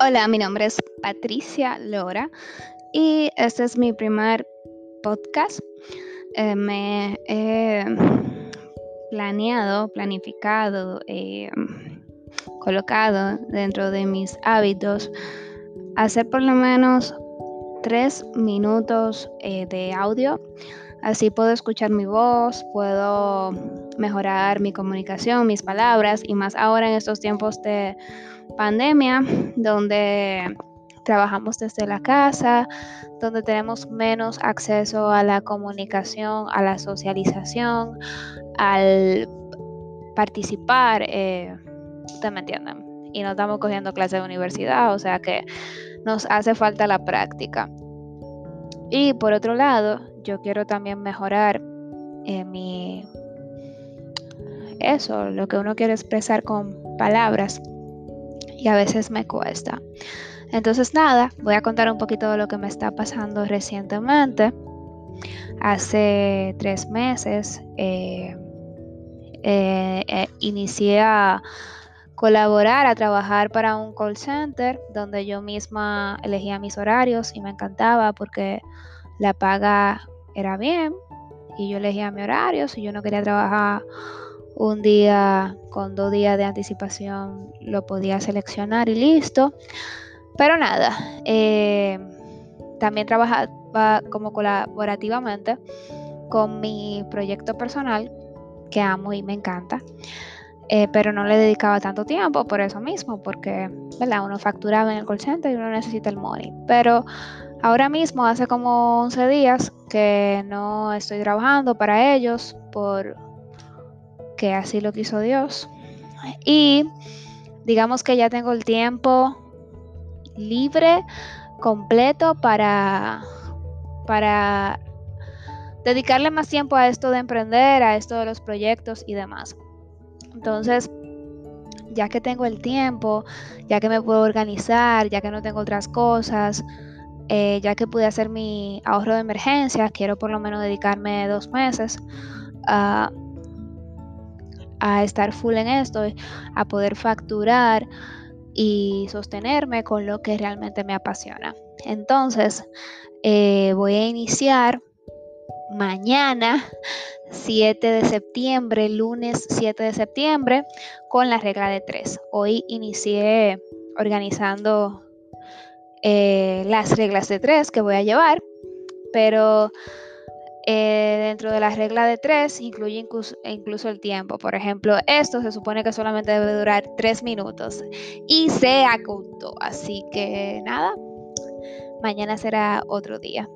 Hola, mi nombre es Patricia Lora y este es mi primer podcast. Eh, me he planeado, planificado, eh, colocado dentro de mis hábitos hacer por lo menos tres minutos eh, de audio. Así puedo escuchar mi voz, puedo mejorar mi comunicación, mis palabras y más ahora en estos tiempos de pandemia donde trabajamos desde la casa, donde tenemos menos acceso a la comunicación, a la socialización, al participar, eh, me entienden, y no estamos cogiendo clases de universidad, o sea que nos hace falta la práctica. Y por otro lado, yo quiero también mejorar eh, mi eso, lo que uno quiere expresar con palabras y a veces me cuesta. Entonces nada, voy a contar un poquito de lo que me está pasando recientemente. Hace tres meses eh, eh, inicié a colaborar, a trabajar para un call center donde yo misma elegía mis horarios y me encantaba porque la paga era bien y yo elegía mi horario. Si yo no quería trabajar un día con dos días de anticipación lo podía seleccionar y listo. Pero nada, eh, también trabajaba como colaborativamente con mi proyecto personal, que amo y me encanta. Eh, pero no le dedicaba tanto tiempo por eso mismo, porque ¿verdad? uno facturaba en el call center y uno necesita el money. Pero ahora mismo, hace como 11 días que no estoy trabajando para ellos por que así lo quiso Dios. Y digamos que ya tengo el tiempo libre, completo para, para dedicarle más tiempo a esto de emprender, a esto de los proyectos y demás. Entonces, ya que tengo el tiempo, ya que me puedo organizar, ya que no tengo otras cosas, eh, ya que pude hacer mi ahorro de emergencia, quiero por lo menos dedicarme dos meses a estar full en esto, a poder facturar y sostenerme con lo que realmente me apasiona. Entonces, eh, voy a iniciar mañana 7 de septiembre, lunes 7 de septiembre, con la regla de 3. Hoy inicié organizando eh, las reglas de 3 que voy a llevar, pero eh, dentro de la regla de tres incluye incluso, incluso, el tiempo. Por ejemplo, esto se supone que solamente debe durar tres minutos y se acotó. Así que nada, mañana será otro día.